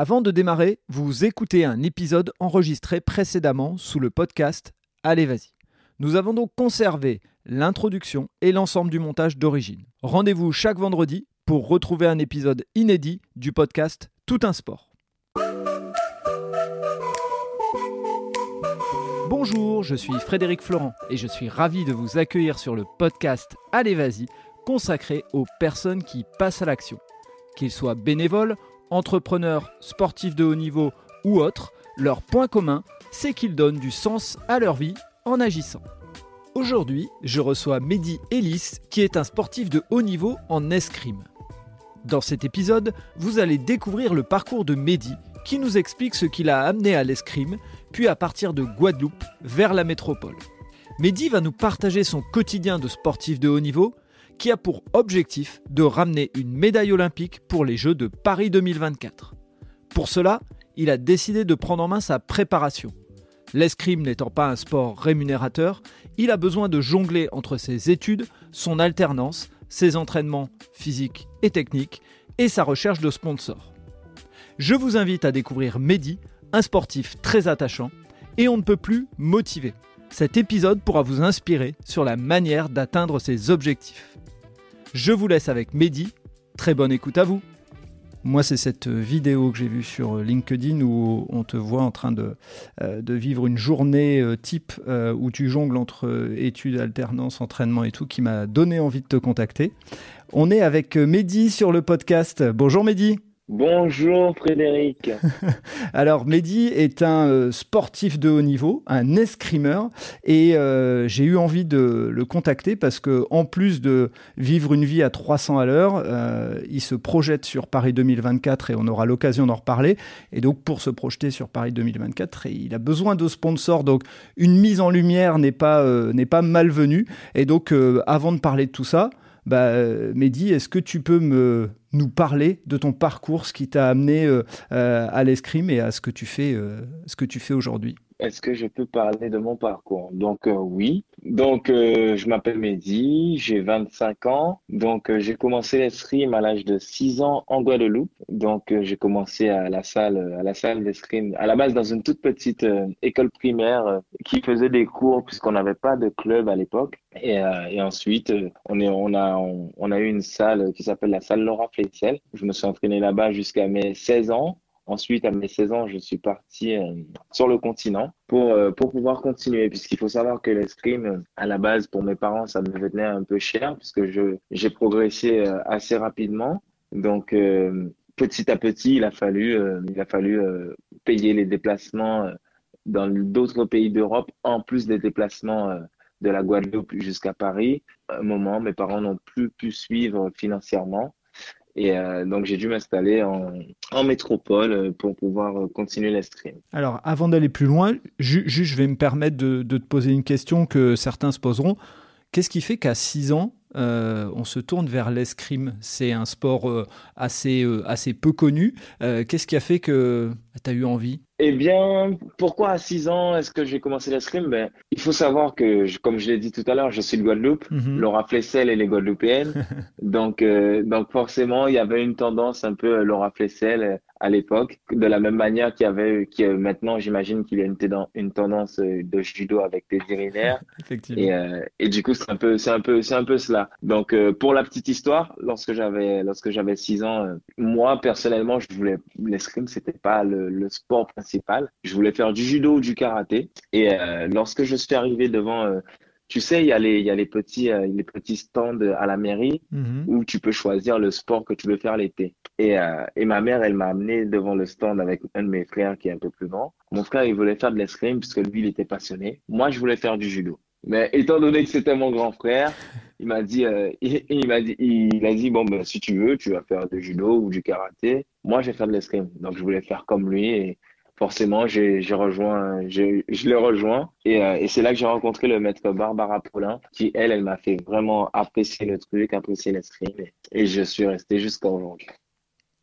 Avant de démarrer, vous écoutez un épisode enregistré précédemment sous le podcast Allez vas-y. Nous avons donc conservé l'introduction et l'ensemble du montage d'origine. Rendez-vous chaque vendredi pour retrouver un épisode inédit du podcast Tout un sport. Bonjour, je suis Frédéric Florent et je suis ravi de vous accueillir sur le podcast Allez vas-y consacré aux personnes qui passent à l'action. Qu'ils soient bénévoles, entrepreneurs, sportifs de haut niveau ou autres, leur point commun, c'est qu'ils donnent du sens à leur vie en agissant. Aujourd'hui, je reçois Mehdi Ellis, qui est un sportif de haut niveau en escrime. Dans cet épisode, vous allez découvrir le parcours de Mehdi, qui nous explique ce qui l'a amené à l'escrime, puis à partir de Guadeloupe vers la métropole. Mehdi va nous partager son quotidien de sportif de haut niveau, qui a pour objectif de ramener une médaille olympique pour les Jeux de Paris 2024. Pour cela, il a décidé de prendre en main sa préparation. L'escrime n'étant pas un sport rémunérateur, il a besoin de jongler entre ses études, son alternance, ses entraînements physiques et techniques et sa recherche de sponsors. Je vous invite à découvrir Mehdi, un sportif très attachant et on ne peut plus motiver. Cet épisode pourra vous inspirer sur la manière d'atteindre ses objectifs. Je vous laisse avec Mehdi. Très bonne écoute à vous. Moi, c'est cette vidéo que j'ai vue sur LinkedIn où on te voit en train de, euh, de vivre une journée euh, type euh, où tu jongles entre études, alternance, entraînement et tout qui m'a donné envie de te contacter. On est avec Mehdi sur le podcast. Bonjour Mehdi. Bonjour Frédéric. Alors Mehdi est un euh, sportif de haut niveau, un escrimeur, et euh, j'ai eu envie de le contacter parce que en plus de vivre une vie à 300 à l'heure, euh, il se projette sur Paris 2024 et on aura l'occasion d'en reparler. Et donc pour se projeter sur Paris 2024, il a besoin de sponsors. Donc une mise en lumière n'est pas n'est pas malvenue. Et donc avant de parler de tout ça. Bah, Mehdi, est-ce que tu peux nous parler de ton parcours, ce qui t'a amené euh, euh, à l'escrime et à ce que tu fais, euh, ce que tu fais aujourd'hui? Est-ce que je peux parler de mon parcours? Donc oui. Donc je m'appelle Mehdi, j'ai 25 ans. Donc j'ai commencé l'escrime à l'âge de 6 ans en Guadeloupe. Donc j'ai commencé à la salle à la salle d'escrime à la base dans une toute petite école primaire qui faisait des cours puisqu'on n'avait pas de club à l'époque. Et, et, ensuite on est on a on, a eu une salle qui s'appelle la salle Laura je me suis entraîné là-bas jusqu'à mes 16 ans. Ensuite, à mes 16 ans, je suis parti euh, sur le continent pour, euh, pour pouvoir continuer, puisqu'il faut savoir que l'escrime, à la base, pour mes parents, ça me venait un peu cher, puisque j'ai progressé euh, assez rapidement. Donc, petit à petit, il a fallu, il a fallu payer les déplacements dans d'autres pays d'Europe, en plus des déplacements de la Guadeloupe jusqu'à Paris. À un moment, mes parents n'ont plus pu suivre financièrement. Et euh, donc, j'ai dû m'installer en, métropole euh, pour pouvoir euh, continuer l'escrime. Alors, avant d'aller plus loin, juste, je vais me permettre de, de, te poser une question que certains se poseront. Qu'est-ce qui fait qu'à 6 ans, on se tourne vers l'escrime C'est un sport assez, assez peu connu. Qu'est-ce qui a fait que tu as eu envie? Eh bien, pourquoi à 6 ans est-ce que j'ai commencé l'escrime ben, Il faut savoir que, comme je l'ai dit tout à l'heure, je suis de Guadeloupe. Mhm. Laura Flessel, elle est guadeloupéenne. donc, euh, donc forcément, il y avait une tendance un peu euh, Laura Flessel à l'époque, de la même manière qu'il y avait, qui maintenant, j'imagine qu'il y a une, une tendance euh, de judo avec des urinaires. Effectivement. Et, euh, et du coup, c'est un peu, c'est un peu, c'est un peu cela. Donc, euh, pour la petite histoire, lorsque j'avais, lorsque j'avais six ans, moi personnellement, je voulais l'escrime, c'était pas le, le, sport principal. Je voulais faire du judo ou du karaté. Et lorsque je suis arrivé devant tu sais, il y a les, il y a les petits, euh, les petits stands à la mairie mhm. où tu peux choisir le sport que tu veux faire l'été. Et, euh, et ma mère, elle m'a amené devant le stand avec un de mes frères qui est un peu plus grand. Mon frère, il voulait faire de l'escrime puisque lui, il était passionné. Moi, je voulais faire du judo. Mais étant donné que c'était mon grand frère, il m'a dit, euh, il, m'a dit, il a dit bon ben si tu veux, tu vas faire du judo ou du karaté. Moi, je vais faire de l'escrime. Donc je voulais faire comme lui et forcément, j'ai rejoint, je l'ai rejoint et, euh, et c'est là que j'ai rencontré le maître Barbara Paulin, qui elle, elle m'a fait vraiment apprécier le truc, apprécier l'escrime et, et je suis resté jusqu'à aujourd'hui.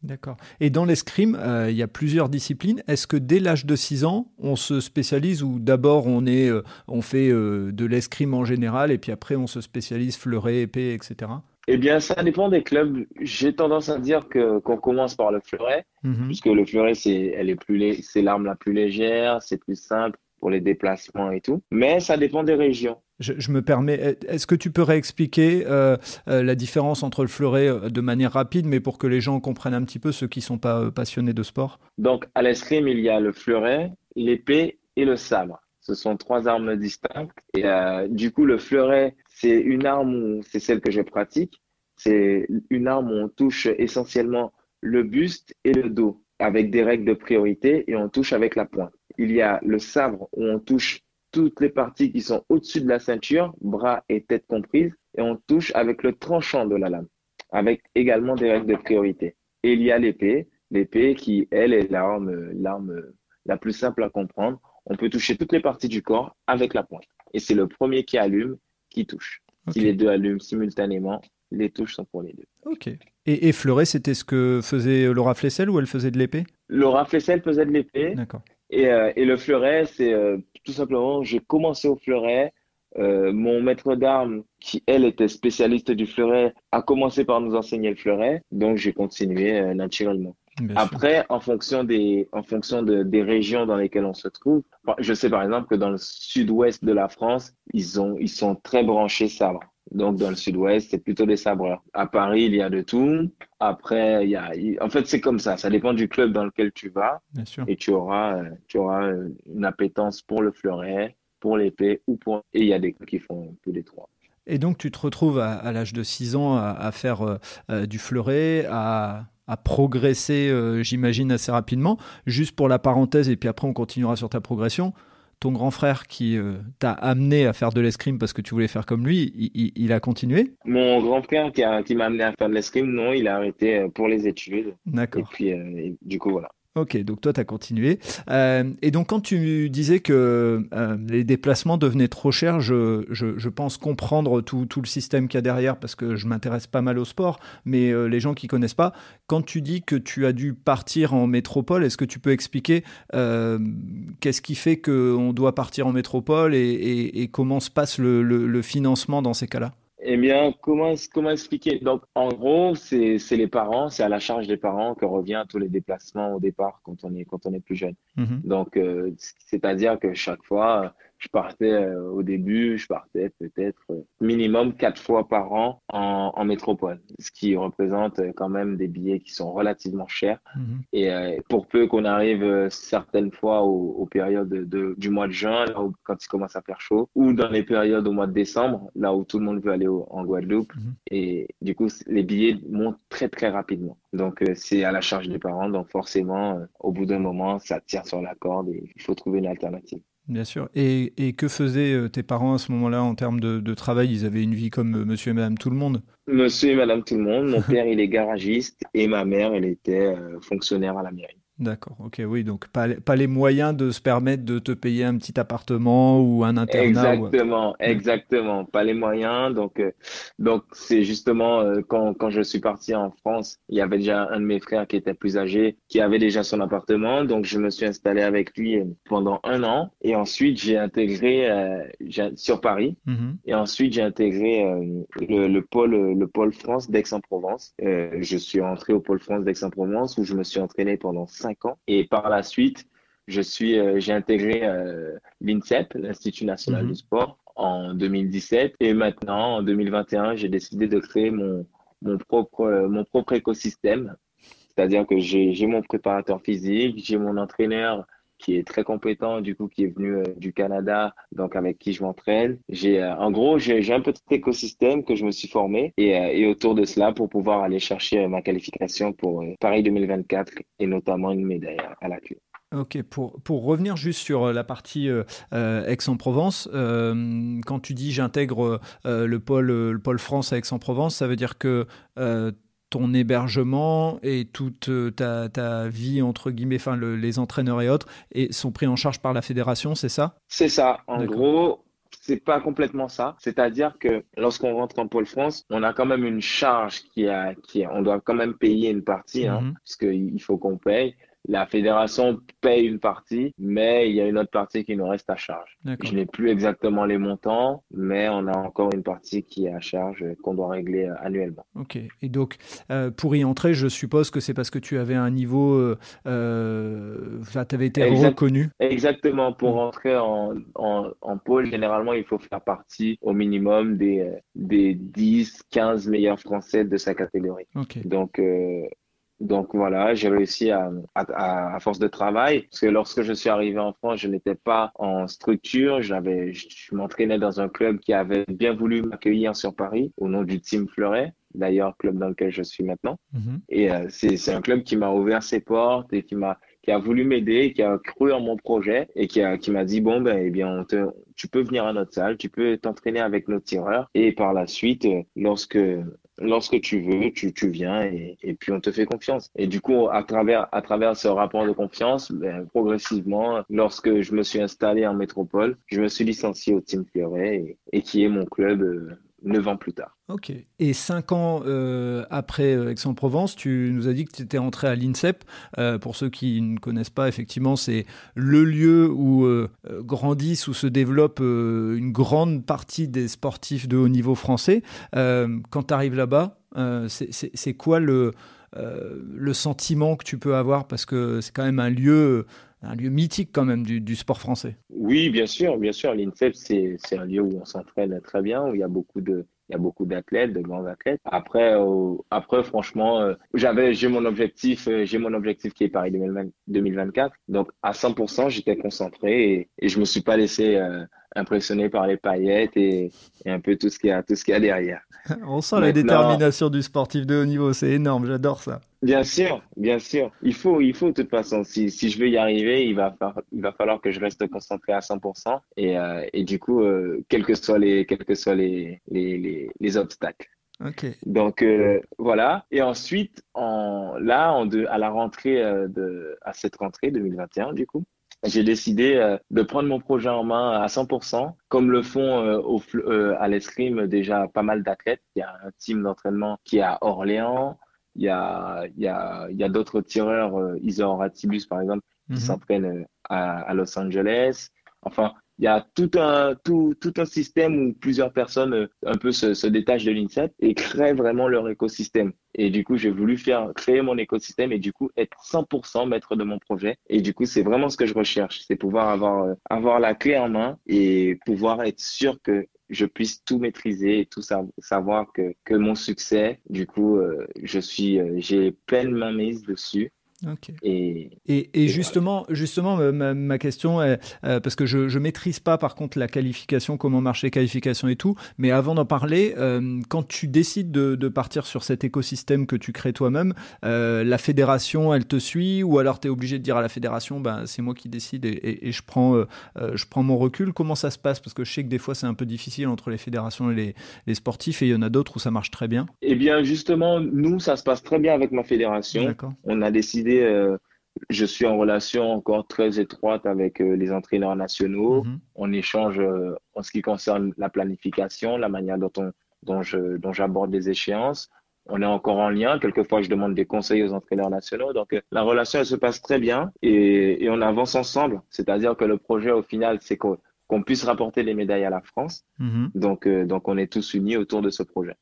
D'accord. Et dans l'escrime, euh, il y a plusieurs disciplines. Est-ce que dès l'âge de 6 ans, on se spécialise ou d'abord on, est, euh, on fait de l'escrime en général et puis après on se spécialise fleuret, épée, etc. Eh bien, ça dépend des clubs. J'ai tendance à dire que qu'on commence par le fleuret, Mhm. puisque le fleuret, c'est, elle est plus, c'est l'arme la plus légère, c'est plus simple pour les déplacements et tout. Mais ça dépend des régions. Je, je me permets, est-ce que tu peux réexpliquer euh, euh, la différence entre le fleuret euh, de manière rapide, mais pour que les gens comprennent un petit peu, ceux qui sont pas passionnés de sport? Donc, à l'escrime, il y a le fleuret, l'épée et le sabre. Ce sont trois armes distinctes. Et euh, du coup, le fleuret, c'est une arme c'est celle que je pratique. C'est une arme où on touche essentiellement le buste et le dos avec des règles de priorité et on touche avec la pointe. Il y a le sabre où on touche toutes les parties qui sont au-dessus de la ceinture, bras et tête comprises, et on touche avec le tranchant de la lame, avec également des règles de priorité. Et il y a l'épée, l'épée qui, elle, est l'arme, l'arme la plus simple à comprendre. On peut toucher toutes les parties du corps avec la pointe. Et c'est le premier qui allume qui touche. Si les deux allument simultanément, les touches sont pour les deux. Ok. Et, et fleuret, c'était ce que faisait Laura Flessel ou elle faisait de l'épée? Laura Flessel faisait de l'épée. D'accord. Et, euh, et le fleuret, c'est euh, tout simplement, j'ai commencé au fleuret. Euh, mon maître d'armes, qui elle était spécialiste du fleuret, a commencé par nous enseigner le fleuret. Donc j'ai continué naturellement. Bien sûr. Après, en fonction des, en fonction de- des régions dans lesquelles on se trouve, je sais par exemple que dans le sud-ouest de la France, ils ont, ils sont très branchés sabre. Donc, dans le sud-ouest, c'est plutôt des sabreurs. À Paris, il y a de tout. Après, il y a, en fait, c'est comme ça. Ça dépend du club dans lequel tu vas Bien sûr. et tu auras, euh, tu auras euh, une appétence pour le fleuret, pour l'épée ou pour, et il y a des clubs qui font peu les trois. Et donc, tu te retrouves à, à l'âge de 6 ans à, à faire euh, du fleuret, à, à progresser, euh, j'imagine, assez rapidement. Juste pour la parenthèse, et puis après, on continuera sur ta progression. Ton grand frère qui euh, t'a amené à faire de l'escrime parce que tu voulais faire comme lui, il, il- il a continué? Mon grand frère qui a, qui m'a amené à faire de l'escrime, non, il a arrêté euh, pour les études. Et D'accord. puis, euh, et du coup, voilà. Ok, donc toi, tu as continué. Euh, et donc, quand tu disais que euh, les déplacements devenaient trop chers, je, je, pense comprendre tout, tout le système qu'il y a derrière parce que je m'intéresse pas mal au sport, mais euh, les gens qui connaissent pas, quand tu dis que tu as dû partir en métropole, est-ce que tu peux expliquer qu'est-ce qui fait qu'on doit partir en métropole et, et- comment se passe le- le financement dans ces cas-là? Eh bien, comment, comment expliquer? Donc, en gros, c'est, les parents, c'est à la charge des parents que revient tous les déplacements au départ quand on est, quand on est plus jeune. Mhm. Donc, euh, c'est-à-dire que chaque fois, je partais euh, au début, je partais peut-être euh, minimum quatre fois par an en, en métropole, ce qui représente euh, quand même des billets qui sont relativement chers. Mhm. Et euh, pour peu qu'on arrive certaines fois aux, aux périodes de, du mois de juin, là où, quand il commence à faire chaud, ou dans les périodes au mois de décembre, là où tout le monde veut aller au- en Guadeloupe. Mhm. Et du coup, les billets montent très très rapidement. Donc c'est à la charge des parents. Donc forcément, au bout d'un moment, ça tire sur la corde et il faut trouver une alternative. Bien sûr. Et, et que faisaient euh, tes parents à ce moment-là en termes de, de travail? Ils avaient une vie comme euh, monsieur et madame tout le monde? Monsieur et Madame tout le monde, mon père il est garagiste et ma mère elle était euh, fonctionnaire à la mairie. D'accord, ok, oui, donc pas, les- pas les moyens de se permettre de te payer un petit appartement ou un internat. ou- Exactement, exactement. Pas les moyens. Donc, euh, donc c'est justement euh, quand, quand je suis parti en France, il y avait déjà un de mes frères qui était plus âgé, qui avait déjà son appartement. Donc, je me suis installé avec lui euh, pendant un an. Et ensuite, j'ai intégré euh, sur Paris. Mhm. Et ensuite, j'ai intégré euh, le, le pôle, le pôle France d'Aix-en-Provence. Euh, je suis entré au pôle France d'Aix-en-Provence où je me suis entraîné pendant ans. Et par la suite, je suis, euh, j'ai intégré euh, l'INSEP, l'Institut national Mhm. du sport, en 2017. Et maintenant, en 2021, j'ai décidé de créer mon, mon propre, euh, mon propre écosystème. C'est-à-dire que j'ai mon préparateur physique, j'ai mon entraîneur qui est très compétent, du coup, qui est venu euh, du Canada, donc avec qui je m'entraîne. J'ai, euh, en gros, j'ai, un petit écosystème que je me suis formé et, euh, et autour de cela pour pouvoir aller chercher ma qualification pour Paris 2024 et notamment une médaille à- la clé. Ok, pour, pour revenir juste sur la partie Aix-en-Provence, quand tu dis j'intègre le, pôle, le pôle France à Aix-en-Provence, ça veut dire que ton hébergement et toute euh, ta, ta vie, entre guillemets, enfin le- les entraîneurs et autres, et sont pris en charge par la fédération, c'est ça? C'est ça. En gros, c'est pas complètement ça. C'est-à-dire que lorsqu'on rentre en pôle France, on a quand même une charge qui a, qui a- on doit quand même payer une partie, hein, Mhm. parce qu'il faut qu'on paye. La fédération paye une partie, mais il y a une autre partie qui nous reste à charge. Je n'ai plus exactement les montants, mais on a encore une partie qui est à charge qu'on doit régler annuellement. Ok. Et donc, euh, pour y entrer, je suppose que c'est parce que tu avais un niveau, euh, euh tu avais été reconnu. Exactement. Pour rentrer en, en, pôle, généralement, il faut faire partie au minimum des, des 10, 15 meilleurs Français de sa catégorie. Donc, euh, donc voilà, j'ai réussi à, à, à, force de travail, parce que lorsque je suis arrivé en France, je n'étais pas en structure, j'avais, je, m'entraînais dans un club qui avait bien voulu m'accueillir sur Paris au nom du Team Fleuret, d'ailleurs club dans lequel je suis maintenant. Mhm. Et euh, c'est un club qui m'a ouvert ses portes et qui m'a qui a voulu m'aider, qui a cru en mon projet et qui a qui m'a dit bon ben eh bien on tu peux venir à notre salle, tu peux t'entraîner avec nos tireurs et par la suite lorsque lorsque tu veux, tu, tu viens et, et, puis on te fait confiance. Et du coup, à travers, à travers ce rapport de confiance, ben, progressivement, lorsque je me suis installé en métropole, je me suis licencié au Team Fleuret et, et qui est mon club euh, neuf ans plus tard. Ok. Et cinq ans euh, après euh, Aix-en-Provence, tu nous as dit que tu étais entré à l'INSEP. Euh, pour ceux qui ne connaissent pas, effectivement, c'est le lieu où grandissent, où se développe une grande partie des sportifs de haut niveau français. quand tu arrives là-bas, c'est quoi le sentiment que tu peux avoir? Parce que c'est quand même un lieu un lieu mythique quand même du, sport français. Oui, bien sûr, bien sûr. L'INSEP, c'est un lieu où on s'entraîne très bien, où il y a beaucoup de, il y a beaucoup d'athlètes, de grands athlètes. Après, euh, après franchement, euh, j'avais, j'ai mon objectif, euh, j'ai mon objectif qui est Paris 2024. Donc, à 100%, j'étais concentré et, et je me suis pas laissé impressionné par les paillettes et, un peu tout ce qu'il y a, tout ce qu'il y a derrière. On sent la détermination du sportif de haut niveau, c'est énorme, j'adore ça. Bien sûr, bien sûr. Il faut, il faut de toute façon. Si, si je veux y arriver, il va, il va falloir que je reste concentré à 100% et, euh, et du coup, euh, quels que soient les, quels que soient les, les, les, les obstacles. Okay. Donc euh, voilà. Et ensuite, en, là, en de, à la rentrée de, à cette rentrée 2021, du coup, j'ai décidé euh, de prendre mon projet en main à 100%, comme le font euh, au, euh, à l'escrime déjà pas mal d'athlètes. Il y a un team d'entraînement qui est à Orléans. Il y a, il y a, il y a d'autres tireurs, Isor Ratibus par exemple, qui mhm. s'entraînent à, à Los Angeles. Enfin, il y a tout un, tout, tout un système où plusieurs personnes euh, un peu se, se détachent de l'INSEP et créent vraiment leur écosystème. Et du coup, j'ai voulu faire créer mon écosystème et du coup être 100% maître de mon projet. Et du coup, c'est vraiment ce que je recherche, c'est pouvoir avoir euh, avoir la clé en main et pouvoir être sûr que je puisse tout maîtriser et tout savoir que, que mon succès, du coup, euh, je suis, j'ai pleine main mise et, et, justement, justement ma, question est, euh, parce que je ne maîtrise pas par contre la qualification, comment marche les qualifications et tout, mais avant d'en parler, euh, quand tu décides de, de, partir sur cet écosystème que tu crées toi-même, euh, la fédération, elle te suit ou alors tu es obligé de dire à la fédération, ben, c'est moi qui décide et, et je, prends, je prends mon recul. Comment ça se passe? Parce que je sais que des fois c'est un peu difficile entre les fédérations et les, les sportifs et il y en a d'autres où ça marche très bien. Eh bien justement, nous, ça se passe très bien avec ma fédération. On a décidé euh, je suis en relation encore très étroite avec euh, les entraîneurs nationaux. Mhm. On échange euh, en ce qui concerne la planification, la manière dont, on, dont, je, dont j'aborde les échéances. On est encore en lien. Quelquefois, je demande des conseils aux entraîneurs nationaux. Donc, la relation, elle se passe très bien et, et on avance ensemble. C'est-à-dire que le projet, au final, c'est qu'on, puisse rapporter les médailles à la France. Mhm. Donc, donc, on est tous unis autour de ce projet.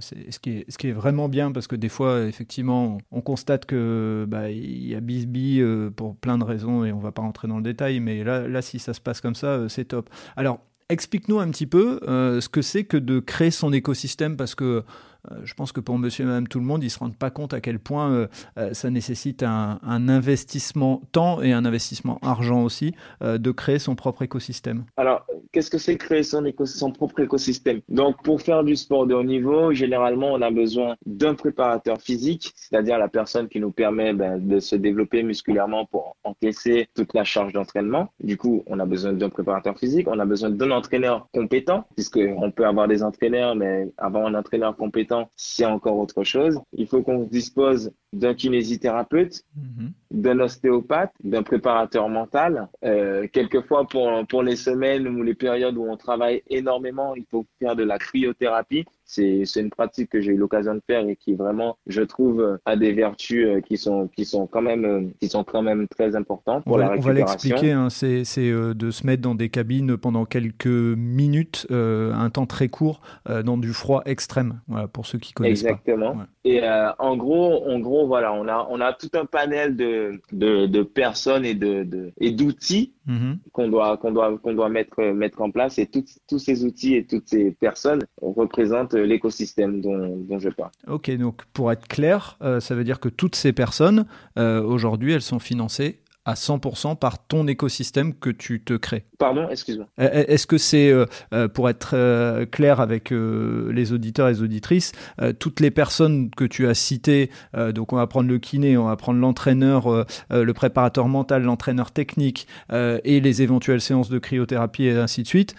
Ce qui, est, vraiment bien parce que des fois, effectivement, on constate que bah, y a bisbee euh, pour plein de raisons et on va pas rentrer dans le détail, mais là, si ça se passe comme ça, euh, c'est top. Alors, explique-nous un petit peu euh, ce que c'est que de créer son écosystème parce que euh, je pense que pour monsieur et madame tout le monde, ils ne se rendent pas compte à quel point ça nécessite un, investissement temps et un investissement argent aussi de créer son propre écosystème. Alors, qu'est-ce que c'est créer son, son propre écosystème? Donc, pour faire du sport de haut niveau, généralement, on a besoin d'un préparateur physique, c'est-à-dire la personne qui nous permet ben, de se développer musculairement pour encaisser toute la charge d'entraînement. Du coup, on a besoin d'un préparateur physique, on a besoin d'un entraîneur compétent, puisqu'on peut avoir des entraîneurs, mais avoir un entraîneur compétent, c'est encore autre chose. Il faut qu'on dispose d'un kinésithérapeute, mhm. d'un ostéopathe, d'un préparateur mental. Euh, quelquefois, pour, pour les semaines ou les périodes où on travaille énormément, il faut faire de la cryothérapie c'est c'est une pratique que j'ai eu l'occasion de faire et qui vraiment, je trouve, a des vertus qui sont qui sont quand même qui sont quand même très importantes pour on la va, récupération. On va l'expliquer. Hein, c'est c'est de se mettre dans des cabines pendant quelques minutes, un temps très court, dans du froid extrême. Voilà pour ceux qui connaissent Exactement. pas. Et en gros, en gros, voilà, on a on a tout un panel de de, de personnes et de, de et d'outils mm-hmm. qu'on doit qu'on doit qu'on doit mettre mettre en place et tous ces outils et toutes ces personnes représentent l'écosystème dont, dont, je parle. Ok, donc pour être clair, euh, ça veut dire que toutes ces personnes euh, aujourd'hui elles sont financées à 100% par ton écosystème que tu te crées. Pardon, excuse-moi. Est-ce que c'est, euh, pour être clair avec les auditeurs et les auditrices, toutes les personnes que tu as citées, donc on va prendre le kiné, on va prendre l'entraîneur, le préparateur mental, l'entraîneur technique et les éventuelles séances de cryothérapie et ainsi de suite,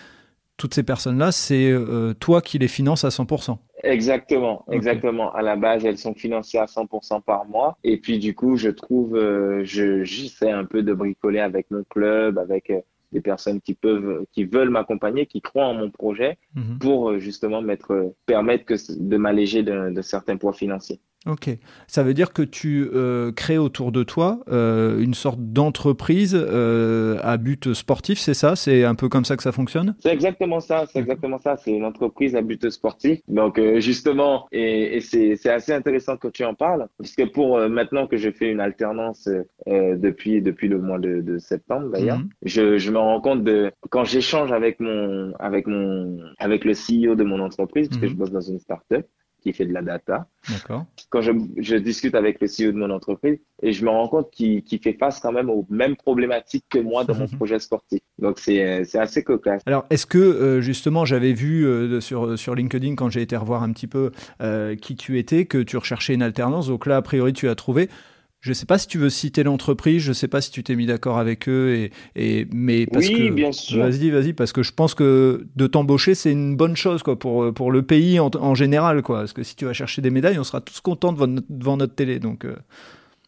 toutes ces personnes-là, c'est toi qui les finances à 100%. Exactement, exactement. À la base, elles sont financées à 100% par mois. Et puis, du coup, je trouve, euh, je j'essaie un peu de bricoler avec mon club, avec euh, des personnes qui peuvent, qui veulent m'accompagner, qui croient en mon projet, mhm. pour euh, justement mettre, permettre que, de m'alléger de certains poids financiers. Ok, ça veut dire que tu euh, crées autour de toi euh, une sorte d'entreprise euh, à but sportif, c'est ça? C'est un peu comme ça que ça fonctionne? C'est exactement ça, c'est exactement ça. C'est une entreprise à but sportif. Donc justement, et, et c'est assez intéressant que tu en parles, puisque pour maintenant que je fais une alternance depuis depuis le mois de, de septembre d'ailleurs, mhm. je, je me rends compte de quand j'échange avec mon avec mon avec le CEO de mon entreprise, puisque mhm. je bosse dans une startup qui fait de la data. D'accord. Quand je, je, discute avec le CEO de mon entreprise et je me rends compte qu'il fait face quand même aux mêmes problématiques que moi dans mon projet sportif. Donc c'est assez cocasse. Alors est-ce que euh, justement j'avais vu euh, sur, sur LinkedIn quand j'ai été revoir un petit peu euh, qui tu étais, que tu recherchais une alternance. Donc là a priori tu as trouvé. Je ne sais pas si tu veux citer l'entreprise, je ne sais pas si tu t'es mis d'accord avec eux, et, et mais parce oui, que bien sûr. Vas-y, vas-y, parce que je pense que de t'embaucher c'est une bonne chose quoi pour pour le pays en, en, général quoi. Parce que si tu vas chercher des médailles, on sera tous contents devant notre, devant notre télé. Donc. Euh.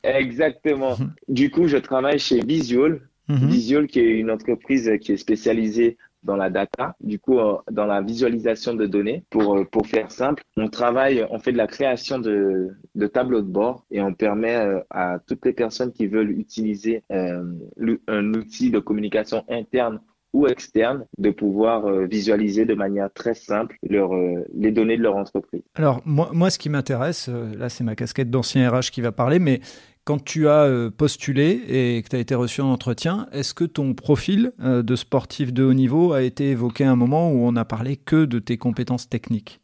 Exactement. du coup, je travaille chez Visual. Mhm. Visual, qui est une entreprise qui est spécialisée dans la data, du coup, euh, dans la visualisation de données. Pour, euh, pour faire simple, on travaille, on fait de la création de, de tableaux de bord et on permet euh, à toutes les personnes qui veulent utiliser un outil de communication interne ou externe de pouvoir visualiser de manière très simple les données de leur entreprise. Alors moi, moi ce qui m'intéresse, là c'est ma casquette d'ancien RH qui va parler, mais quand tu as euh, postulé et que tu as été reçu en entretien, est-ce que ton profil euh, de sportif de haut niveau a été évoqué à un moment où on n'a parlé que de tes compétences techniques?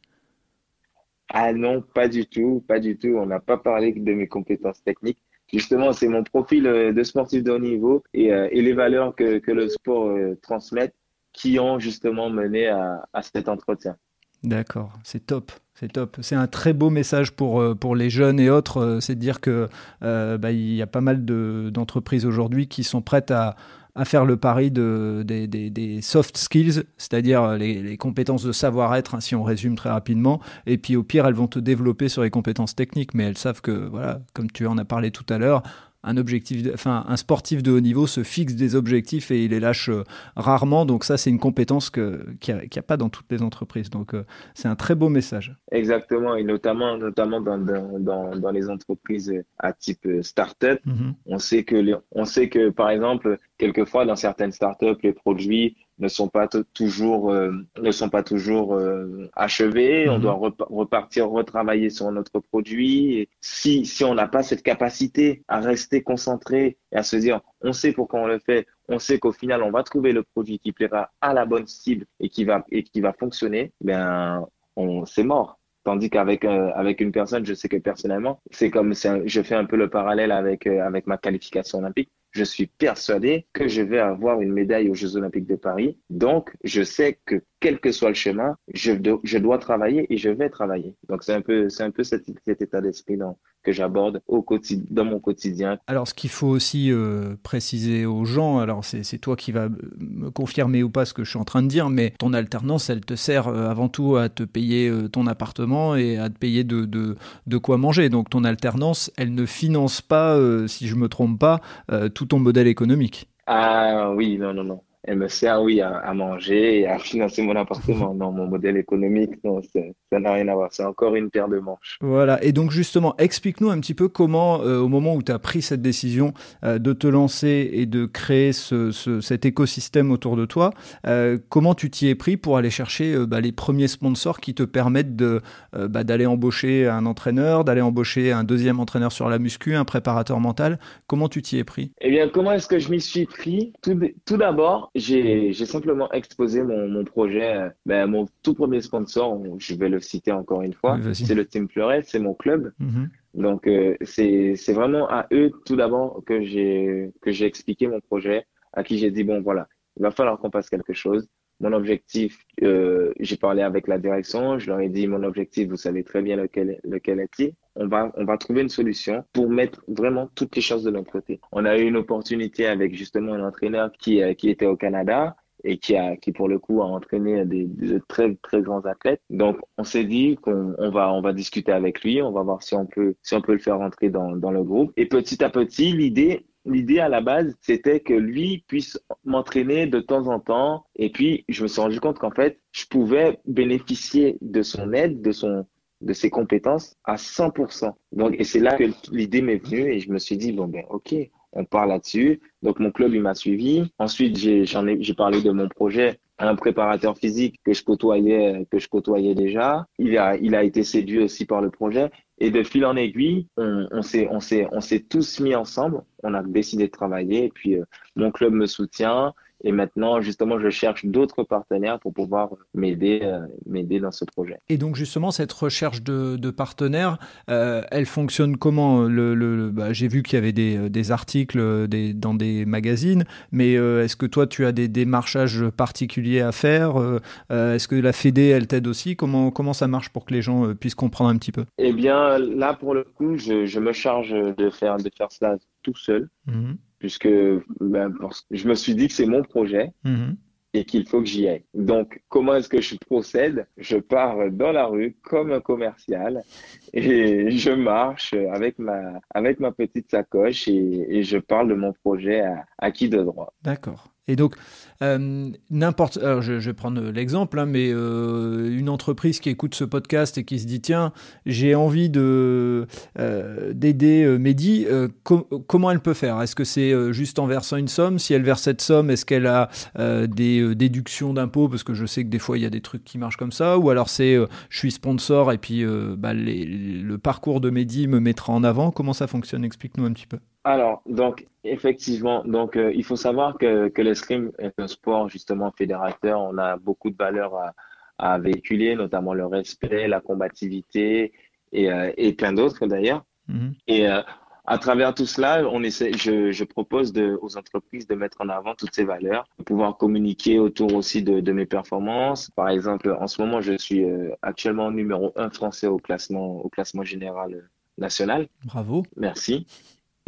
Ah non, pas du tout, pas du tout. On n'a pas parlé de mes compétences techniques. Justement, c'est mon profil euh, de sportif de haut niveau et, les valeurs que, le sport transmet qui ont justement mené à cet entretien. D'accord, c'est top. C'est top. C'est un très beau message pour, euh, pour les jeunes et autres. Euh, c'est de dire que euh, bah, y a pas mal d'entreprises aujourd'hui qui sont prêtes à, faire le pari de, des, soft skills, c'est-à-dire les, les, compétences de savoir-être, hein, si on résume très rapidement. Et puis au pire, elles vont te développer sur les compétences techniques, mais elles savent que, voilà, comme tu en as parlé tout à l'heure, un objectif, enfin un sportif de haut niveau se fixe des objectifs et il les lâche euh, rarement. Donc ça, c'est une compétence que qu'il n'y a, pas dans toutes les entreprises. Donc euh, c'est un très beau message. Exactement, et notamment notamment dans, dans, dans les entreprises à type start-up, mm-hmm. on sait que on sait que par exemple quelquefois dans certaines start-up les produits ne sont pas toujours euh, ne sont pas toujours euh, achevés. On mhm. doit repartir retravailler sur notre produit. Et si si on n'a pas cette capacité à rester concentré et à se dire on sait pourquoi on le fait, on sait qu'au final on va trouver le produit qui plaira à la bonne cible et qui va et qui va fonctionner, ben on c'est mort. Tandis qu'avec euh, avec une personne, je sais que personnellement, c'est comme je fais un peu le parallèle avec avec ma qualification olympique je suis persuadé que je vais avoir une médaille aux Jeux Olympiques de Paris. Donc, je sais que quel que soit le chemin, je, je dois travailler et je vais travailler. Donc, c'est un peu, c'est un peu cet, état d'esprit que j'aborde au dans mon quotidien. Alors, ce qu'il faut aussi euh, préciser aux gens, alors c'est toi qui vas me confirmer ou pas ce que je suis en train de dire, mais ton alternance, elle te sert euh, avant tout à te payer euh, ton appartement et à te payer de, de, de, quoi manger. Donc, ton alternance, elle ne finance pas, si je me trompe pas, tout ton modèle économique. Ah oui, non, non, non. Elle me sert, oui, à, manger et à financer mon appartement. non, mon modèle économique, non, ça n'a rien à voir. C'est encore une paire de manches. Voilà. Et donc, justement, explique-nous un petit peu comment, euh, au moment où tu as pris cette décision euh, de te lancer et de créer ce, cet écosystème autour de toi, euh, comment tu t'y es pris pour aller chercher bah, les premiers sponsors qui te permettent de, bah, d'aller embaucher un entraîneur, d'aller embaucher un deuxième entraîneur sur la muscu, un préparateur mental? Comment tu t'y es pris? Eh bien, comment est-ce que je m'y suis pris? Tout, tout d'abord, j'ai, simplement exposé mon, mon projet, ben, mon tout premier sponsor, je vais le citer encore une fois, c'est le Team Fleuret, c'est mon club. Mhm. Donc, euh, c'est, vraiment à eux tout d'abord que j'ai, que j'ai expliqué mon projet, à qui j'ai dit, bon, voilà, il va falloir qu'on fasse quelque chose. Mon objectif, euh, j'ai parlé avec la direction, je leur ai dit mon objectif, vous savez très bien lequel, lequel est-il. On va, on va trouver une solution pour mettre vraiment toutes les choses de notre côté. On a eu une opportunité avec justement un entraîneur qui, euh, qui était au Canada et qui a qui pour le coup a entraîné des, de très très grands athlètes. Donc on s'est dit qu'on on va on va discuter avec lui, on va voir si on peut si on peut le faire rentrer dans dans le groupe. Et petit à petit, l'idée l'idée à la base, c'était que lui puisse m'entraîner de temps en temps. Et puis, je me suis rendu compte qu'en fait, je pouvais bénéficier de son aide, de son, de ses compétences à 100%. Donc, et c'est là que l'idée m'est venue et je me suis dit, bon, ben, OK, on part là-dessus. Donc, mon club, il m'a suivi. Ensuite, j'ai, ai, parlé de mon projet à un préparateur physique que je côtoyais, que je côtoyais déjà. Il a, il a été séduit aussi par le projet. Et de fil en aiguille, on, s'est, on s'est, on s'est tous mis ensemble. On a décidé de travailler. Et puis, euh, mon club me soutient. Et maintenant, justement, je cherche d'autres partenaires pour pouvoir m'aider, euh, m'aider dans ce projet. Et donc, justement, cette recherche de, de partenaires, euh, elle fonctionne comment? Le, le bah, J'ai vu qu'il y avait des, des articles des, dans des magazines, mais euh, est-ce que toi, tu as des démarchages particuliers à faire? Est-ce que la Fédé, elle t'aide aussi? Comment, comment ça marche pour que les gens puissent comprendre un petit peu? Eh bien, là, pour le coup, je, je me charge de faire, de faire cela tout seul. Mmh puisque ben, je me suis dit que c'est mon projet. Mhm. et qu'il faut que j'y aille. Donc, comment est-ce que je procède? Je pars dans la rue comme un commercial et je marche avec ma, avec ma petite sacoche et, et je parle de mon projet à, à qui de droit. D'accord. Et donc, euh, n'importe. Alors, je, vais prendre l'exemple, hein, mais euh, une entreprise qui écoute ce podcast et qui se dit tiens, j'ai envie de euh, d'aider Mehdi, comment elle peut faire? Est-ce que c'est juste en versant une somme? Si elle verse cette somme, est-ce qu'elle a des déductions d'impôts? Parce que je sais que des fois il y a des trucs qui marchent comme ça. Ou alors c'est je suis sponsor et puis bah, le parcours de Mehdi me mettra en avant. Comment ça fonctionne? Explique-nous un petit peu. Alors, donc, effectivement, donc, euh, il faut savoir que, que l'escrime est un sport justement fédérateur. On a beaucoup de valeurs à, à véhiculer, notamment le respect, la combativité et, euh, et plein d'autres d'ailleurs. Mhm. Et euh, à travers tout cela, on essaie, je, je propose de, aux entreprises de mettre en avant toutes ces valeurs, de pouvoir communiquer autour aussi de, de mes performances. Par exemple, en ce moment, je suis actuellement numéro un français au classement, au classement général national. Bravo. Merci.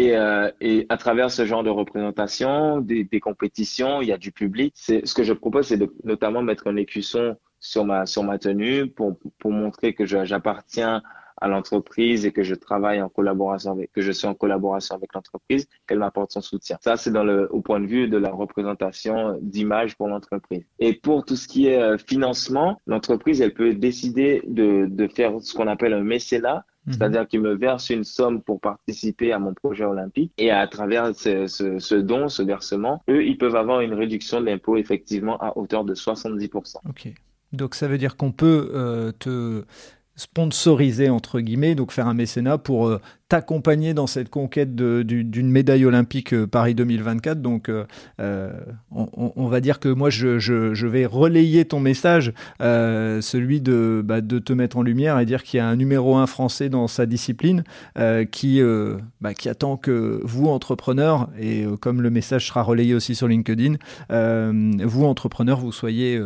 Et, euh, et, à travers ce genre de représentation, des, compétitions, il y a du public. Ce que je propose, c'est de notamment mettre un écusson sur ma tenue pour montrer que j'appartiens à l'entreprise et que je travaille en collaboration avec que je suis en collaboration avec l'entreprise, qu'elle m'apporte son soutien. Ça c'est au point de vue de la représentation d'image pour l'entreprise. Et pour tout ce qui est euh, financement, l'entreprise elle peut décider de de faire ce qu'on appelle un mécénat Mhm. C'est-à-dire qu'ils me versent une somme pour participer à mon projet olympique et à travers ce, ce, ce don, ce versement, eux, ils peuvent avoir une réduction de l'impôt effectivement à hauteur de 70%. Ok. Donc ça veut dire qu'on peut euh, te sponsoriser entre guillemets, donc faire un mécénat pour euh, t'accompagner dans cette conquête d'une médaille olympique euh, Paris 2024. Donc, euh, on, va dire que moi, je, vais relayer ton message, celui de, bah, de te mettre en lumière et dire qu'il y a un numéro un français dans sa discipline qui, bah, qui attend que vous, entrepreneurs, et comme le message sera relayé aussi sur LinkedIn, vous, entrepreneurs, vous soyez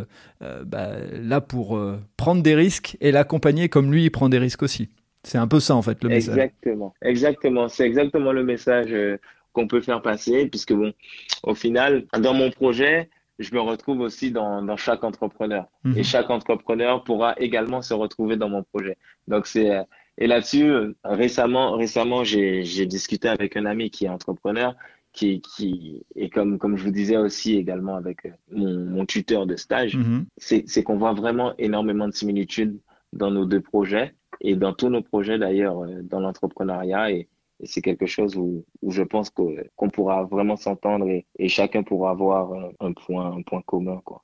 bah, là pour prendre des risques et l'accompagner comme lui, il prend des risques aussi. C'est un peu ça en fait le message. Exactement, exactement. C'est exactement le message euh, qu'on peut faire passer, puisque bon, au final, dans mon projet, je me retrouve aussi dans, dans chaque entrepreneur. Et mhm. chaque entrepreneur pourra également se retrouver dans mon projet. Donc c'est euh, et là-dessus, récemment, récemment, j'ai discuté avec un ami qui est entrepreneur qui, qui et comme comme je vous disais aussi également avec mon, mon tuteur de stage, Mhm. c'est c'est qu'on voit vraiment énormément de similitudes dans nos deux projets et dans tous nos projets d'ailleurs euh, dans l'entrepreneuriat. Et, c'est quelque chose où, où je pense qu'on pourra vraiment s'entendre et, chacun pourra avoir un, point un point commun quoi.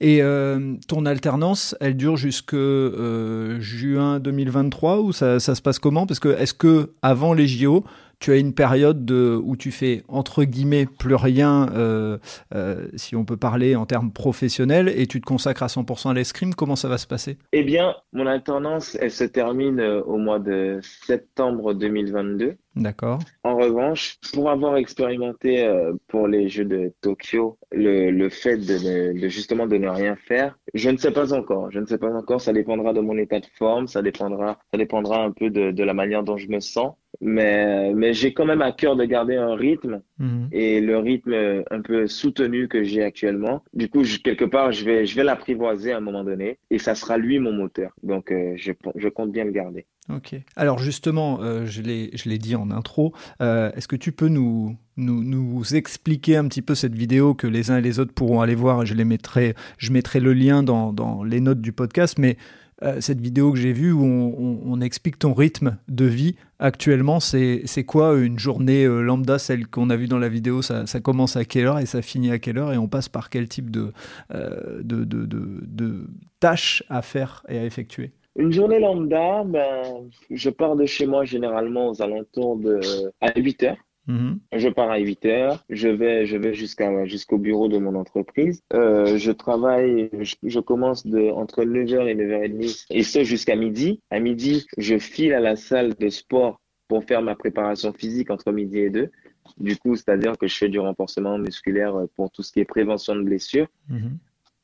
Et euh, ton alternance, elle dure jusque euh, juin 2023 ou ça, ça se passe comment? Parce que est-ce que avant les JO, tu as une période de, où tu fais entre guillemets plus rien, euh, euh, si on peut parler en termes professionnels, et tu te consacres à 100% à l'escrime Comment ça va se passer? Eh bien, mon alternance, elle se termine euh, au mois de septembre 2022. D'accord. En revanche, pour avoir expérimenté euh, pour les Jeux de Tokyo le, le fait de, ne- de justement de ne rien faire, je ne sais pas encore. Je ne sais pas encore. Ça dépendra de mon état de forme, ça dépendra, ça dépendra un peu de, de la manière dont je me sens. Mais, mais j'ai quand même à cœur de garder un rythme Mhm. et le rythme un peu soutenu que j'ai actuellement. Du coup, je- quelque part, je vais, je vais l'apprivoiser à un moment donné et ça sera lui mon moteur. Donc, euh, je, je compte bien le garder. Ok. Alors justement, euh, je l'ai, je l'ai dit en intro, euh, est-ce que tu peux nous, nous, nous expliquer un petit peu cette vidéo que les uns et les autres pourront aller voir? Je les mettrai, je mettrai le lien dans, dans les notes du podcast, mais euh, cette vidéo que j'ai vue où on, explique ton rythme de vie. Actuellement, c'est, quoi une journée euh, lambda, celle qu'on a vue dans la vidéo, ça, commence à quelle heure et ça finit à quelle heure? Et on passe par quel type de, euh, de, de, de, de tâches à faire et à effectuer? Une journée lambda, ben, je pars de chez moi généralement aux alentours de à 8 heures. Mhm. Je pars à 8 heures, je vais, je vais jusqu'à, jusqu'au bureau de mon entreprise. Euh, je travaille, je, je commence de, entre 9h et 9h30 et ce jusqu'à midi. À midi, je file à la salle de sport pour faire ma préparation physique entre midi et 2. Du coup, c'est-à-dire que je fais du renforcement musculaire euh, pour tout ce qui est prévention de blessures. Mhm.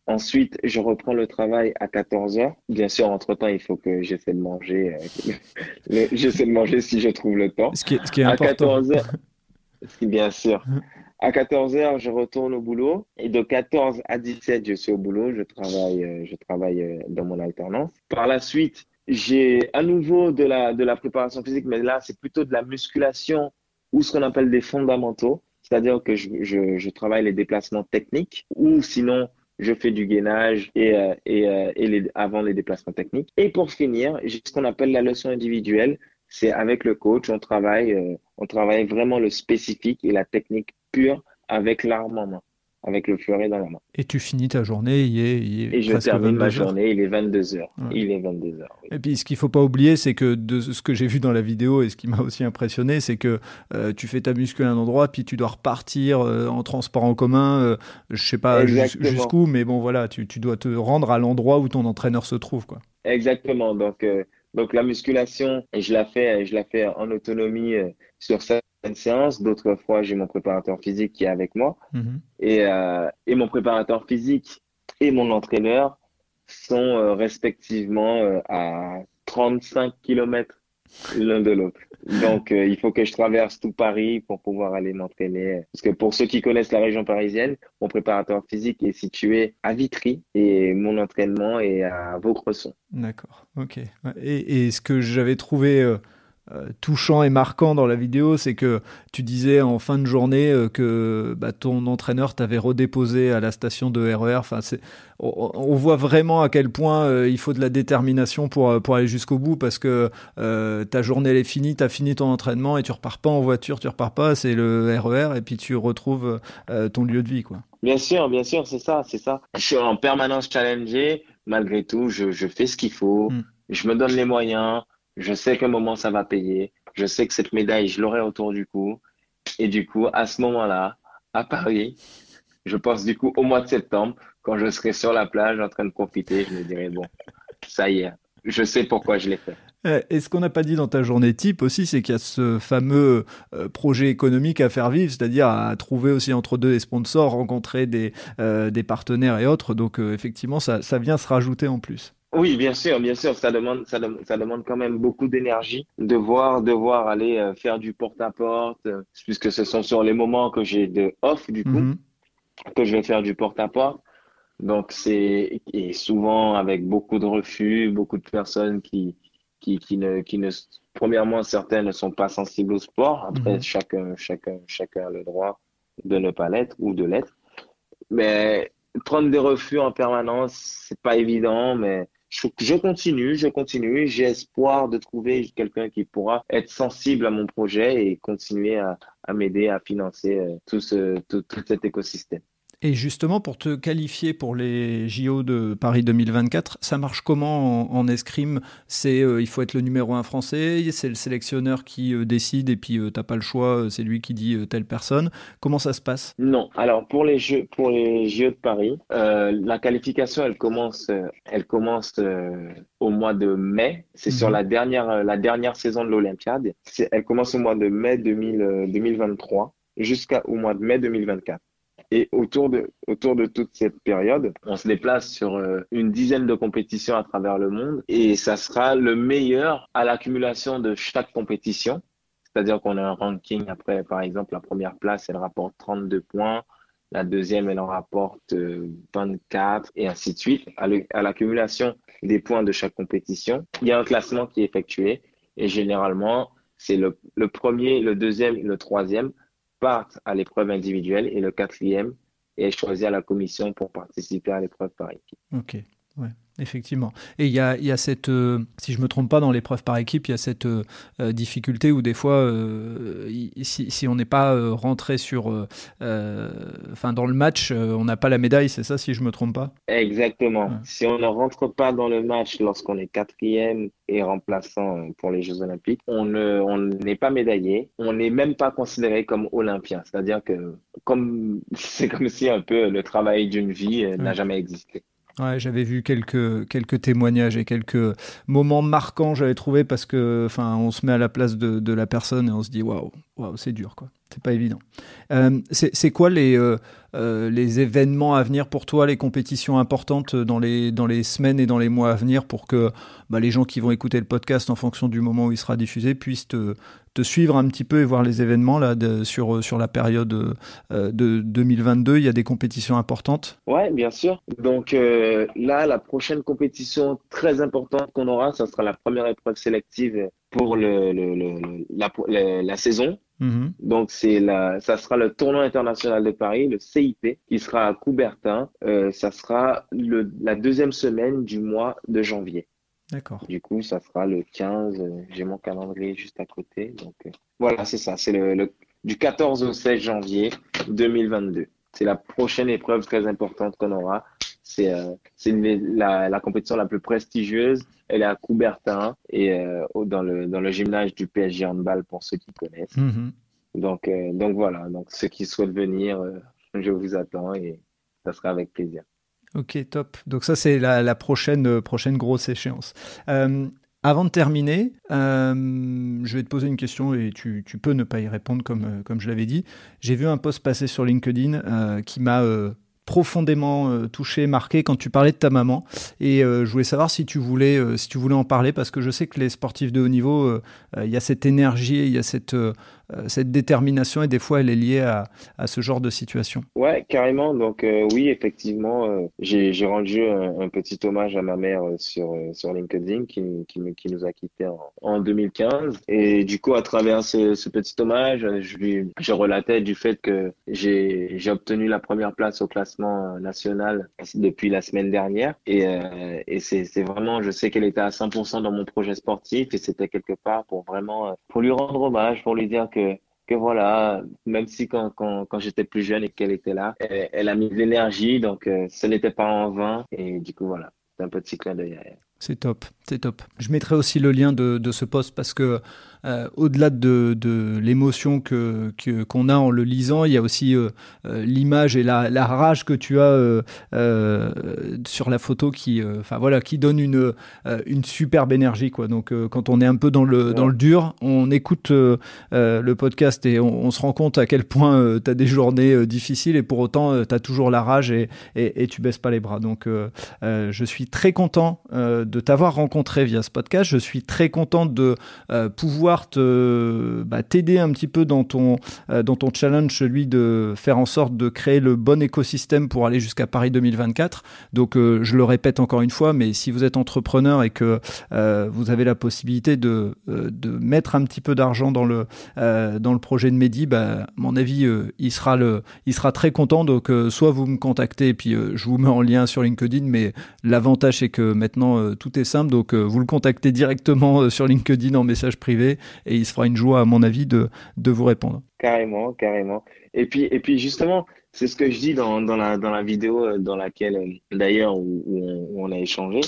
Ensuite, je reprends le travail à 14 heures. Bien sûr, entre-temps, il faut que j'essaie de manger. euh, j'essaie de manger si je trouve le temps. Ce qui est, ce qui est À important. 14 heures, bien sûr. À 14 heures, je retourne au boulot. Et de 14 à 17, je suis au boulot. Je travaille, euh, je travaille euh, dans mon alternance. Par la suite, j'ai à nouveau de la, de la préparation physique, mais là, c'est plutôt de la musculation ou ce qu'on appelle des fondamentaux. C'est-à-dire que je, je, je travaille les déplacements techniques ou sinon, je fais du gainage et, euh, et, et les, avant les déplacements techniques. Et pour finir, j'ai ce qu'on appelle la leçon individuelle. C'est avec le coach, on travaille, euh, on travaille vraiment le spécifique et la technique pure avec l'arme en main, avec le fleuret dans la main. Et tu finis ta journée, il est, il est Et je termine ma 22 heures. journée, il est 22 heures. Ouais. Il est 22 heures. oui. Et puis ce qu'il faut pas oublier, c'est que de ce que j'ai vu dans la vidéo et ce qui m'a aussi impressionné, c'est que euh, tu fais ta muscu à un endroit, puis tu dois repartir euh, en transport en commun, je sais pas jusqu'où, mais bon voilà, tu, tu dois te rendre à l'endroit où ton entraîneur se trouve, quoi. Exactement. Donc, donc la musculation, je la fais, je la fais en autonomie euh, sur certaines séances. D'autres fois, j'ai mon préparateur physique qui est avec moi. Mhm. Et, euh, et mon préparateur physique et mon entraîneur sont euh, respectivement euh, à 35 kilomètres l'un de l'autre. Donc, euh, il faut que je traverse tout Paris pour pouvoir aller m'entraîner. Parce que pour ceux qui connaissent la région parisienne, mon préparateur physique est situé à Vitry et mon entraînement est à Vaucresson. D'accord, ok. Et, et ce que j'avais trouvé euh, touchant et marquant dans la vidéo, c'est que tu disais en fin de journée euh, que bah, ton entraîneur t'avait redéposé à la station de RER. Enfin, c'est, on, on voit vraiment à quel point euh, il faut de la détermination pour, euh, pour aller jusqu'au bout parce que euh, ta journée elle est finie, tu as fini ton entraînement et tu repars pas en voiture, tu repars pas, c'est le RER et puis tu retrouves euh, ton lieu de vie. quoi. Bien sûr, bien sûr, c'est ça, c'est ça. Je suis en permanence challengé. Malgré tout, je, je fais ce qu'il faut. Mm. Je me donne les moyens. Je sais qu'à un moment, ça va payer. Je sais que cette médaille, je l'aurai autour du cou. Et du coup, à ce moment-là, à Paris, je pense du coup au mois de septembre, quand je serai sur la plage en train de profiter, je me dirai, bon, ça y est, je sais pourquoi je l'ai fait. Euh, Et ce qu'on n'a pas dit dans ta journée type aussi, c'est qu'il y a ce fameux euh, projet économique à faire vivre, c'est-à-dire à trouver aussi entre deux des sponsors, rencontrer des, euh, partenaires et autres. Donc euh, effectivement, ça, ça vient se rajouter en plus. Oui, bien sûr, bien sûr, ça demande, ça, dem- ça demande quand même beaucoup d'énergie, devoir, devoir aller euh, faire du porte-à-porte, euh, puisque ce sont sur les moments que j'ai de off, du coup, Mhm. que je vais faire du porte-à-porte. Donc, c'est, et souvent avec beaucoup de refus, beaucoup de personnes qui, qui, qui ne, qui ne, premièrement, certains ne sont pas sensibles au sport. Après, mhm. chacun, chacun, chacun a le droit de ne pas l'être ou de l'être. Mais prendre des refus en permanence, c'est pas évident, mais je, continue, je continue. J'ai espoir de trouver quelqu'un qui pourra être sensible à mon projet et continuer à, à m'aider à financer euh, tout, ce, tout, tout cet écosystème. Et justement, pour te qualifier pour les JO de Paris 2024, ça marche comment en, escrime? C'est euh, il faut être le numéro un français, c'est le sélectionneur qui euh, décide et puis euh, t'as pas le choix, c'est lui qui dit telle personne. Comment ça se passe? Non. Alors pour les jeux pour les JO de Paris, la qualification elle commence elle commence au mois de mai. C'est sur mhm. la dernière la dernière saison de l'Olympiade. Elle commence au mois de mai 2000, 2023 jusqu'au mois de mai 2024. Et autour de, autour de toute cette période, on se déplace sur euh, une dizaine de compétitions à travers le monde et ça sera le meilleur à l'accumulation de chaque compétition. C'est-à-dire qu'on a un ranking après, par exemple, la première place, elle rapporte 32 points. La deuxième, elle en rapporte 24 euh, et ainsi de suite. À l'accumulation des points de chaque compétition, il y a un classement qui est effectué et généralement, c'est le, premier, le deuxième, le troisième partent à l'épreuve individuelle et le quatrième est choisi à la commission pour participer à l'épreuve par équipe. Ok. Effectivement. Et il y a, y a, cette, euh, si je me trompe pas, dans l'épreuve par équipe, il y a cette euh, euh, difficulté où des fois, si, si, on n'est pas rentré sur, enfin dans le match, on n'a pas la médaille, c'est ça, si je me trompe pas? Exactement. Si on ne rentre pas dans le match lorsqu'on est quatrième et remplaçant pour les Jeux Olympiques, on ne, on n'est pas médaillé, on n'est même pas considéré comme olympien. C'est-à-dire que comme c'est comme si un peu le travail d'une vie n'a jamais existé. Ouais, j'avais vu quelques, quelques témoignages et quelques moments marquants, j'avais trouvé, parce que, enfin, on se met à la place de, de la personne et on se dit, waouh, waouh, c'est dur, quoi. C'est pas évident. Euh, c'est quoi les, euh, euh, les événements à venir pour toi, les compétitions importantes dans les, dans les semaines et dans les mois à venir pour que bah, les gens qui vont écouter le podcast en fonction du moment où il sera diffusé puissent te, suivre un petit peu et voir les événements là, sur, sur la période de 2022 Il y a des compétitions importantes? Ouais, bien sûr. Donc là, la prochaine compétition très importante qu'on aura, ça sera la première épreuve sélective pour le, la saison Mhm. Donc, c'est la, ça sera le tournoi international de Paris, le CIP, qui sera à Coubertin. Euh, ça sera le, la deuxième semaine du mois de janvier. D'accord. Du coup, ça sera le 15. Euh, j'ai mon calendrier juste à côté. Donc, euh, voilà, c'est ça. C'est le, le, du 14 au 16 janvier 2022. C'est la prochaine épreuve très importante qu'on aura. C'est euh, la, la, compétition la plus prestigieuse. Elle est à Coubertin et euh, dans, le, dans le gymnase du PSG Handball pour ceux qui connaissent. Mhm. Donc, euh, donc voilà, donc ceux qui souhaitent venir, euh, je vous attends et ça sera avec plaisir. Ok, top. Donc ça, c'est la, la, prochaine, prochaine grosse échéance. Avant de terminer, je vais te poser une question et tu, tu, peux ne pas y répondre comme, comme je l'avais dit. J'ai vu un post passer sur LinkedIn qui m'a profondément euh, touché, marqué quand tu parlais de ta maman. Et euh, je voulais savoir si tu voulais, euh, si tu voulais en parler parce que je sais que les sportifs de haut niveau, il y a cette énergie, il y a cette cette détermination et des fois elle est liée à, à ce genre de situation. Ouais, carrément. Donc euh, oui, effectivement, euh, j'ai rendu un, petit hommage à ma mère sur sur LinkedIn qui, qui, nous a quittés en, en, 2015 et du coup à travers ce, petit hommage, je lui je relatais du fait que j'ai j'ai obtenu la première place au classement national depuis la semaine dernière et et c'est vraiment je sais qu'elle était à 100% dans mon projet sportif et c'était quelque part pour vraiment pour lui rendre hommage, pour lui dire que que, voilà, même si quand, quand, quand j'étais plus jeune et qu'elle était là, elle, a mis de l'énergie, donc euh, ce n'était pas en vain. Et du coup, voilà, c'est un petit clin d'œil. C'est top, c'est top. Je mettrai aussi le lien de, de ce post parce que euh, au-delà de, de l'émotion que qu'on a en le lisant, il y a aussi euh, euh, l'image et la, la, rage que tu as sur la photo qui, enfin voilà, qui donne une une superbe énergie quoi. Donc quand on est un peu dans le dans le dur, on écoute le podcast et on, se rend compte à quel point tu as des journées difficiles et pour autant tu as toujours la rage et, et, tu baisses pas les bras. Donc je suis très content de t'avoir rencontré via ce podcast. Je suis très content de euh, pouvoir te bah, t'aider un petit peu dans ton dans ton challenge, celui de faire en sorte de créer le bon écosystème pour aller jusqu'à Paris 2024. Donc, je le répète encore une fois, mais si vous êtes entrepreneur et que vous avez la possibilité de de mettre un petit peu d'argent dans le dans le projet de Mehdi, bah, mon avis, il sera le il sera très content. Donc, soit vous me contactez et puis je vous mets en lien sur LinkedIn, mais l'avantage c'est que maintenant euh, tout est simple, donc euh, vous le contactez directement euh, sur LinkedIn en message privé et il se fera une joie à mon avis de, de vous répondre. Carrément, carrément. Et puis, et puis justement, c'est ce que je dis dans, dans, la, dans la vidéo dans laquelle d'ailleurs où, on, a échangé,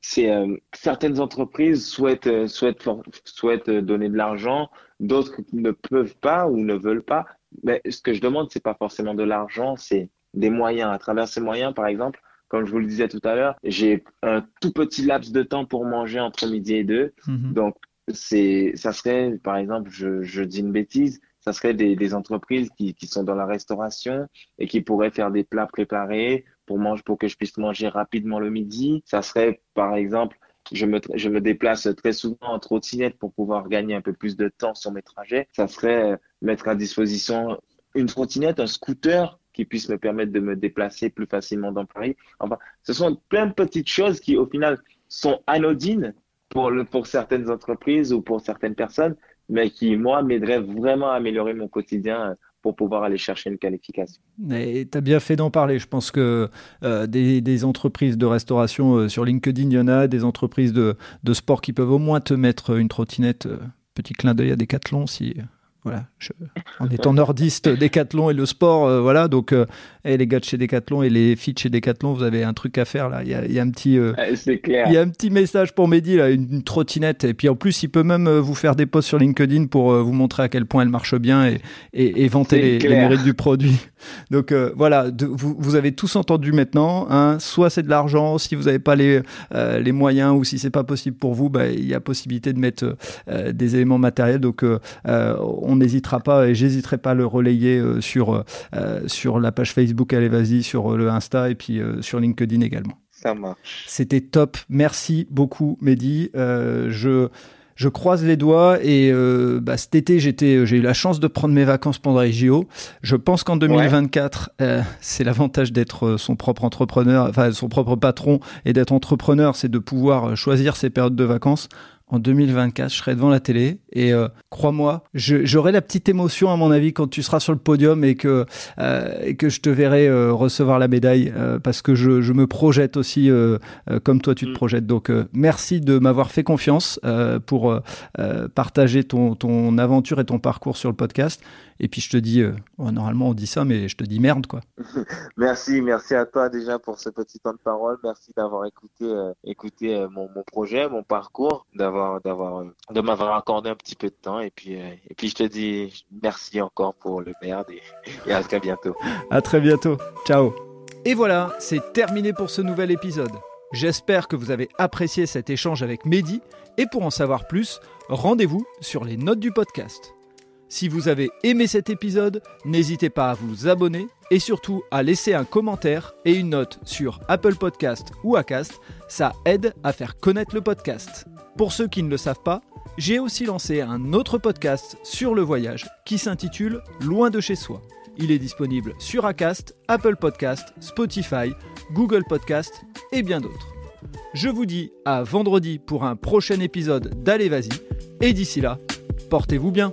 c'est certaines entreprises souhaitent, souhaitent, souhaitent donner de l'argent, d'autres ne peuvent pas ou ne veulent pas. Mais ce que je demande, c'est pas forcément de l'argent, c'est des moyens. À travers ces moyens, par exemple, comme je vous le disais tout à l'heure, j'ai un tout petit laps de temps pour manger entre midi et deux. Mhm. Donc, c'est, ça serait, par exemple, je, je dis une bêtise, ça serait des, des entreprises qui, qui, sont dans la restauration et qui pourraient faire des plats préparés pour manger, pour que je puisse manger rapidement le midi. Ça serait, par exemple, je me, je me déplace très souvent en trottinette pour pouvoir gagner un peu plus de temps sur mes trajets. Ça serait mettre à disposition une trottinette, un scooter qui puisse me permettre de me déplacer plus facilement dans Paris. Enfin, ce sont plein de petites choses qui, au final, sont anodines pour, certaines entreprises ou pour certaines personnes, mais qui, moi, m'aideraient vraiment à améliorer mon quotidien euh, pour pouvoir aller chercher une qualification. Tu as bien fait d'en parler. Je pense que euh, des, des, entreprises de restauration euh, sur LinkedIn, il y en a, des entreprises de, de, sport qui peuvent au moins te mettre une trottinette. petit clin d'œil à Decathlon si voilà, je, en étant nordiste, Décathlon et le sport, euh, voilà. Donc, euh, et les gars de chez Decathlon et les filles de chez Decathlon, vous avez un truc à faire là. Il y a, y a, un petit, euh, clair. Il y a un petit message pour Mehdi là, une, trottinette. Et puis en plus, il peut même vous faire des posts sur LinkedIn pour vous montrer à quel point elle marche bien et, et, et vanter les, les, mérites du produit. Donc voilà, vous, vous avez tous entendu maintenant. Hein, soit c'est de l'argent, si vous n'avez pas les les moyens ou si c'est pas possible pour vous, bah, il y a possibilité de mettre des éléments matériels. Donc on on n'hésitera pas et j'hésiterai pas à le relayer euh, sur, euh, sur la page Facebook Allez Vas-y, sur euh, le Insta et puis sur LinkedIn également. Ça marche. C'était top. Merci beaucoup, Mehdi. je je croise les doigts et bah, cet été j'étais j'ai eu la chance de prendre mes vacances pendant les JO. Je pense qu'en 2024 c'est l'avantage d'être son propre entrepreneur, enfin son propre patron et d'être entrepreneur, c'est de pouvoir choisir ses périodes de vacances en 2024, je serai devant la télé et euh, crois-moi, j'aurai la petite émotion à mon avis quand tu seras sur le podium et que euh, et que je te verrai euh, recevoir la médaille parce que je, je, me projette aussi comme toi tu te mm. projettes. Donc merci de m'avoir fait confiance pour partager ton ton aventure et ton parcours sur le podcast. Et puis je te dis, normalement on dit ça, mais je te dis merde quoi. merci, merci à toi déjà pour ce petit temps de parole. Merci d'avoir écouté écouté mon, mon projet, mon parcours, d'avoir d'avoir de m'avoir accordé un petit peu de temps et puis euh, et puis je te dis merci encore pour le merde et, à très bientôt. À très bientôt. Ciao. Et voilà, c'est terminé pour ce nouvel épisode. J'espère que vous avez apprécié cet échange avec Mehdi et pour en savoir plus, rendez-vous sur les notes du podcast. Si vous avez aimé cet épisode, n'hésitez pas à vous abonner et surtout à laisser un commentaire et une note sur Apple Podcast ou Acast, ça aide à faire connaître le podcast. Pour ceux qui ne le savent pas, j'ai aussi lancé un autre podcast sur le voyage qui s'intitule Loin de chez soi. Il est disponible sur Acast, Apple Podcast, Spotify, Google Podcast et bien d'autres. Je vous dis à vendredi pour un prochain épisode d'Allez Vas-y et d'ici là, portez-vous bien.